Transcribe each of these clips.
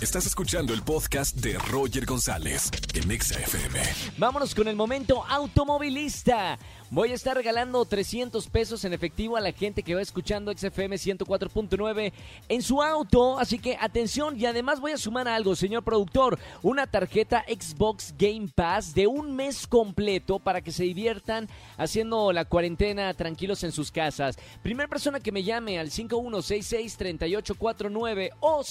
Estás escuchando el podcast de Roger González en Exa FM. Vámonos con el momento automovilista. Voy a estar regalando 300 pesos en efectivo a la gente que va escuchando XFM 104.9 en su auto. Así que atención y además voy a sumar algo, señor productor. Una tarjeta Xbox Game Pass de un mes completo para que se diviertan haciendo la cuarentena tranquilos en sus casas. Primera persona que me llame al 5166-3849 o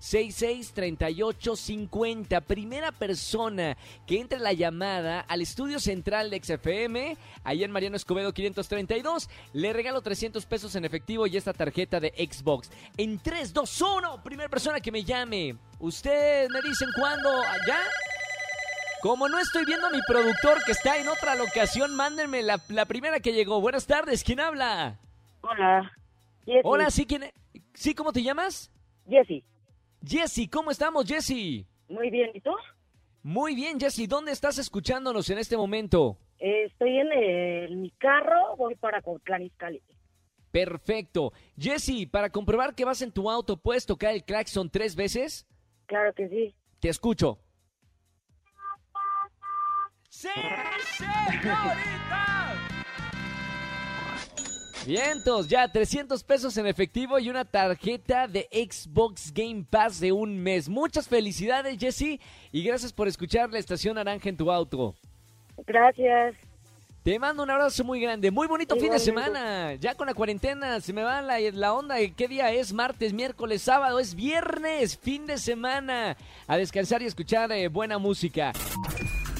5166-3850. Primera persona que entre la llamada al estudio central de XFM ahí en Mariano Escobedo 532. Le regalo 300 pesos en efectivo y esta tarjeta de Xbox. En 3, 2, 1, primera persona que me llame. Usted me dicen cuándo, ¿ya? Como no estoy viendo a mi productor que está en otra locación, mándenme la, la primera que llegó. Buenas tardes, ¿quién habla? Hola. Jessy. Hola, ¿sí quién? ¿Sí, cómo te llamas? Jessy. Jessy, ¿cómo estamos, Jessy? Muy bien. ¿Y tú? Muy bien, Jessy, ¿dónde estás escuchándonos en este momento? Eh, estoy en, en mi carro. Voy para Cotlán, Izcalli. Perfecto. Jessy, para comprobar que vas en tu auto, ¿puedes tocar el claxon tres veces? Claro que sí. Te escucho. ¡Sí, señorita! Vientos, ya 300 pesos en efectivo y una tarjeta de Xbox Game Pass de un mes. Muchas felicidades, Jesse, y gracias por escuchar la estación naranja en tu auto. Gracias. Te mando un abrazo muy grande. Muy bonito fin de semana. Ya con la cuarentena se me va la, la onda qué día es. Martes, miércoles, sábado. Es viernes. Fin de semana. A descansar y escuchar eh, buena música.